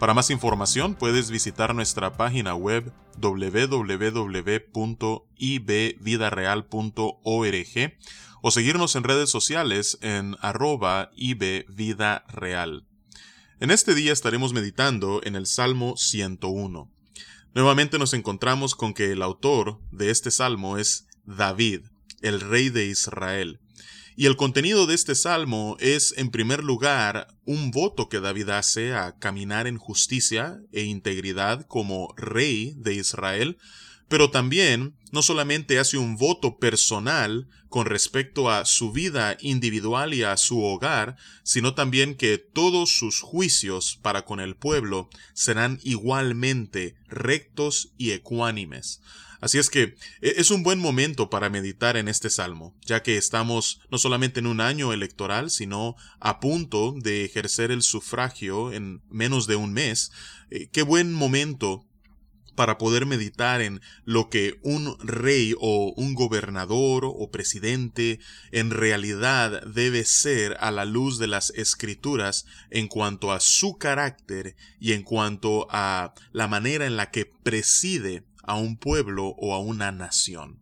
Para más información puedes visitar nuestra página web www.ibvidareal.org o seguirnos en redes sociales en arroba ibvidareal. En este día estaremos meditando en el Salmo 101. Nuevamente nos encontramos con que el autor de este salmo es David, el rey de Israel. Y el contenido de este salmo es, en primer lugar, un voto que David hace a caminar en justicia e integridad como rey de Israel, pero también no solamente hace un voto personal con respecto a su vida individual y a su hogar, sino también que todos sus juicios para con el pueblo serán igualmente rectos y ecuánimes. Así es que e, es un buen momento para meditar en este salmo, ya que estamos no solamente en un año electoral, sino a punto de ejercer el sufragio en menos de un mes. Eh, qué buen momento para poder meditar en lo que un rey o un gobernador o presidente en realidad debe ser a la luz de las escrituras en cuanto a su carácter y en cuanto a la manera en la que preside a un pueblo o a una nación.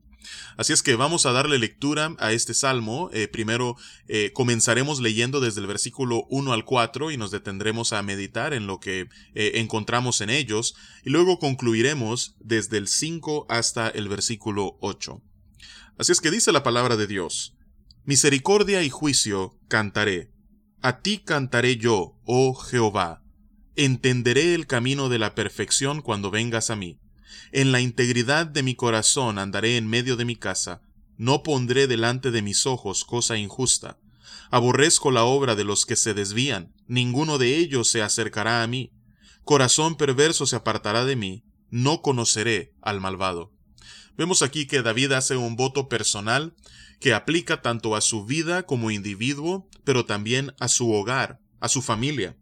Así es que vamos a darle lectura a este salmo. Eh, primero eh, comenzaremos leyendo desde el versículo 1 al 4 y nos detendremos a meditar en lo que eh, encontramos en ellos y luego concluiremos desde el 5 hasta el versículo 8. Así es que dice la palabra de Dios, Misericordia y juicio cantaré. A ti cantaré yo, oh Jehová. Entenderé el camino de la perfección cuando vengas a mí. En la integridad de mi corazón andaré en medio de mi casa, no pondré delante de mis ojos cosa injusta. Aborrezco la obra de los que se desvían, ninguno de ellos se acercará a mí. Corazón perverso se apartará de mí, no conoceré al malvado. Vemos aquí que David hace un voto personal que aplica tanto a su vida como individuo, pero también a su hogar, a su familia.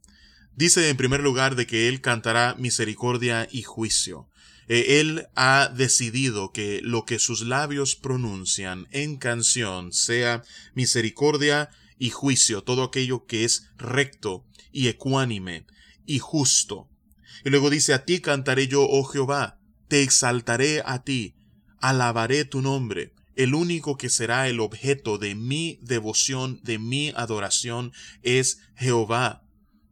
Dice en primer lugar de que él cantará misericordia y juicio. Eh, él ha decidido que lo que sus labios pronuncian en canción sea misericordia y juicio, todo aquello que es recto y ecuánime y justo. Y luego dice, a ti cantaré yo, oh Jehová, te exaltaré a ti, alabaré tu nombre. El único que será el objeto de mi devoción, de mi adoración, es Jehová.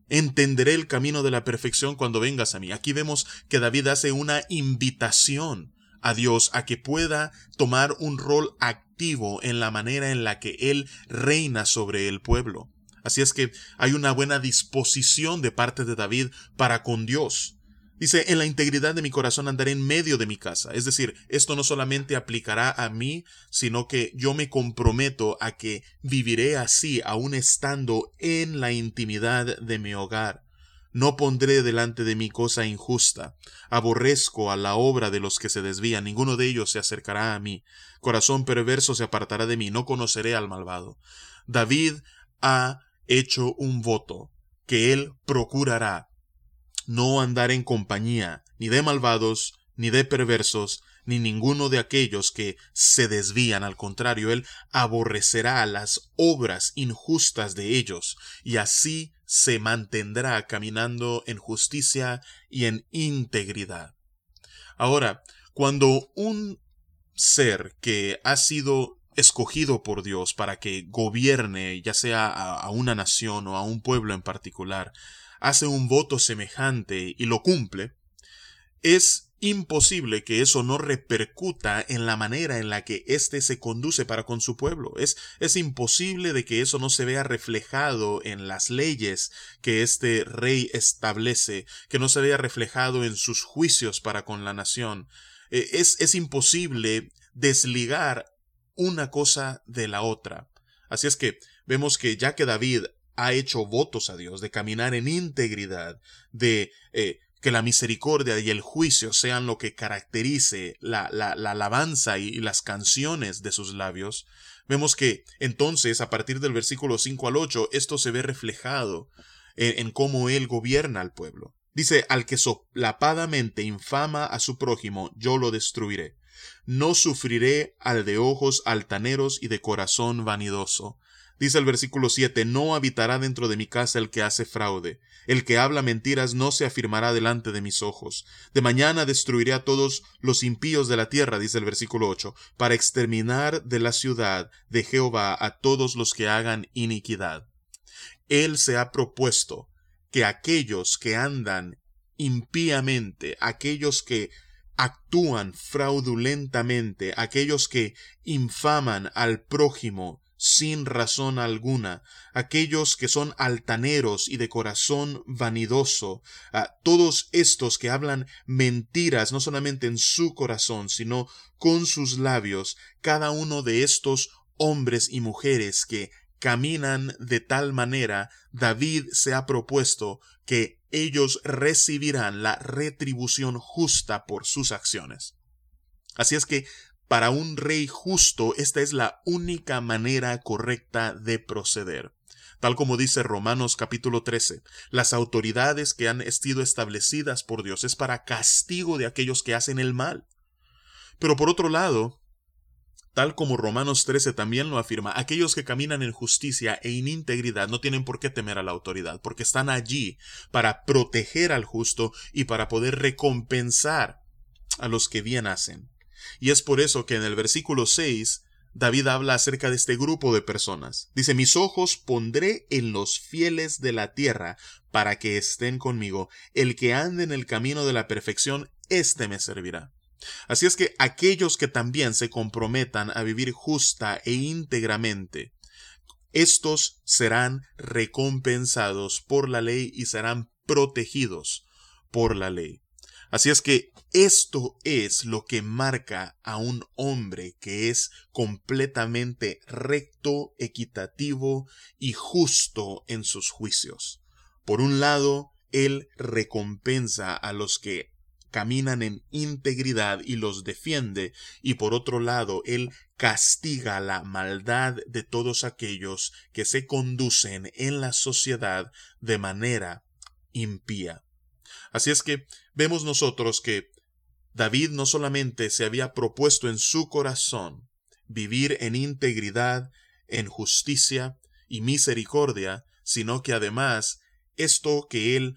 Entenderé el camino de la perfección cuando vengas a mí. Aquí vemos que David hace una invitación a Dios a que pueda tomar un rol activo en la manera en la que Él reina sobre el pueblo. Así es que hay una buena disposición de parte de David para con Dios. Dice, en la integridad de mi corazón andaré en medio de mi casa. Es decir, esto no solamente aplicará a mí, sino que yo me comprometo a que viviré así, aun estando en la intimidad de mi hogar. No pondré delante de mí cosa injusta. Aborrezco a la obra de los que se desvían, ninguno de ellos se acercará a mí. Corazón perverso se apartará de mí, no conoceré al malvado. David ha hecho un voto que él procurará no andar en compañía ni de malvados, ni de perversos, ni ninguno de aquellos que se desvían. Al contrario, él aborrecerá las obras injustas de ellos, y así se mantendrá caminando en justicia y en integridad. Ahora, cuando un ser que ha sido escogido por Dios para que gobierne ya sea a, una nación o a un pueblo en particular, hace un voto semejante y lo cumple, es imposible que eso no repercuta en la manera en la que éste se conduce para con su pueblo. Es, es imposible de que eso no se vea reflejado en las leyes que este rey establece, que no se vea reflejado en sus juicios para con la nación. Eh, es, es imposible desligar una cosa de la otra. Así es que vemos que ya que David ha hecho votos a Dios de caminar en integridad, de eh, que la misericordia y el juicio sean lo que caracterice la, la, alabanza y, las canciones de sus labios, Vemos que entonces, a partir del versículo 5 al 8, esto se ve reflejado en, cómo Él gobierna al pueblo. Dice, al que soplapadamente infama a su prójimo, yo lo destruiré. No sufriré al de ojos altaneros y de corazón vanidoso. Dice el versículo 7, no habitará dentro de mi casa el que hace fraude. El que habla mentiras no se afirmará delante de mis ojos. De mañana destruiré a todos los impíos de la tierra, dice el versículo 8, para exterminar de la ciudad de Jehová a todos los que hagan iniquidad. Él se ha propuesto que aquellos que andan impíamente, aquellos que actúan fraudulentamente, aquellos que infaman al prójimo sin razón alguna, aquellos que son altaneros y de corazón vanidoso, a todos estos que hablan mentiras no solamente en su corazón, sino con sus labios, cada uno de estos hombres y mujeres que caminan de tal manera, David se ha propuesto que ellos recibirán la retribución justa por sus acciones. Así es que para un rey justo esta es la única manera correcta de proceder. Tal como dice Romanos capítulo 13, las autoridades que han sido establecidas por Dios es para castigo de aquellos que hacen el mal. Pero por otro lado, Tal como Romanos 13 también lo afirma, aquellos que caminan en justicia e en integridad no tienen por qué temer a la autoridad, porque están allí para proteger al justo y para poder recompensar a los que bien hacen. Y es por eso que en el versículo 6 David habla acerca de este grupo de personas. Dice, mis ojos pondré en los fieles de la tierra para que estén conmigo. El que ande en el camino de la perfección, éste me servirá. Así es que aquellos que también se comprometan a vivir justa e íntegramente, estos serán recompensados por la ley y serán protegidos por la ley. Así es que esto es lo que marca a un hombre que es completamente recto, equitativo y justo en sus juicios. Por un lado, él recompensa a los que caminan en integridad y los defiende, y por otro lado, Él castiga la maldad de todos aquellos que se conducen en la sociedad de manera impía. Así es que vemos nosotros que David no solamente se había propuesto en su corazón vivir en integridad, en justicia y misericordia, sino que además esto que él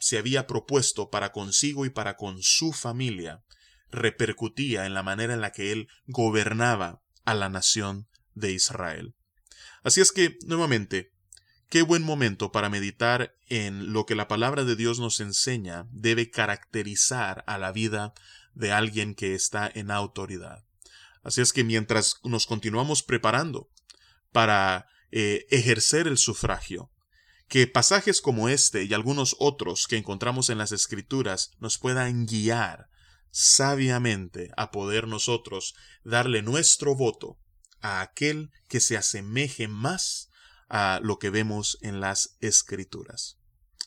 se había propuesto para consigo y para con su familia repercutía en la manera en la que él gobernaba a la nación de Israel. Así es que, nuevamente, qué buen momento para meditar en lo que la palabra de Dios nos enseña debe caracterizar a la vida de alguien que está en autoridad. Así es que mientras nos continuamos preparando para eh, ejercer el sufragio, que pasajes como este y algunos otros que encontramos en las Escrituras nos puedan guiar sabiamente a poder nosotros darle nuestro voto a aquel que se asemeje más a lo que vemos en las Escrituras.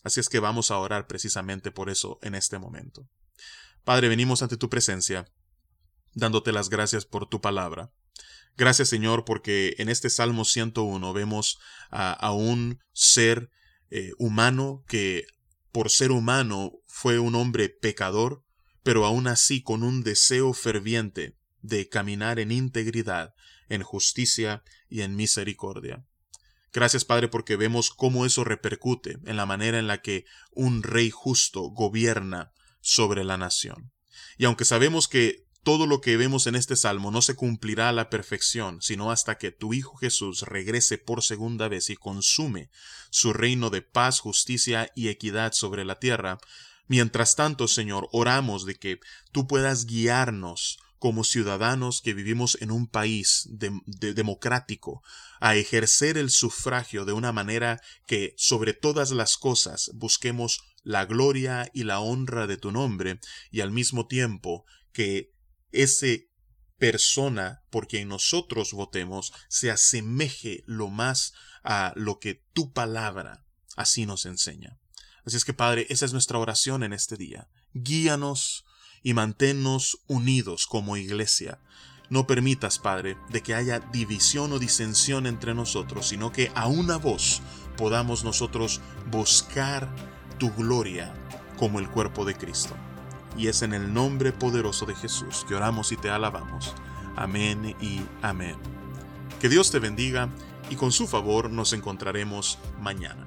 Así es que vamos a orar precisamente por eso en este momento. Padre, venimos ante tu presencia, dándote las gracias por tu palabra. Gracias Señor porque en este Salmo 101 vemos a, un ser eh, humano que por ser humano fue un hombre pecador, pero aún así con un deseo ferviente de caminar en integridad, en justicia y en misericordia. Gracias Padre porque vemos cómo eso repercute en la manera en la que un rey justo gobierna sobre la nación. Y aunque sabemos que todo lo que vemos en este salmo no se cumplirá a la perfección, sino hasta que tu Hijo Jesús regrese por segunda vez y consume su reino de paz, justicia y equidad sobre la tierra. Mientras tanto, Señor, oramos de que tú puedas guiarnos como ciudadanos que vivimos en un país democrático, a ejercer el sufragio de una manera que sobre todas las cosas busquemos la gloria y la honra de tu nombre y al mismo tiempo que ese persona por quien nosotros votemos se asemeje lo más a lo que tu palabra así nos enseña. Así es que Padre, esa es nuestra oración en este día. Guíanos y manténnos unidos como iglesia no permitas, Padre, de que haya división o disensión entre nosotros, sino que a una voz podamos nosotros buscar tu gloria como el cuerpo de Cristo. Y es en el nombre poderoso de Jesús que oramos y te alabamos. Amén y amén. Que Dios te bendiga y con su favor nos encontraremos mañana.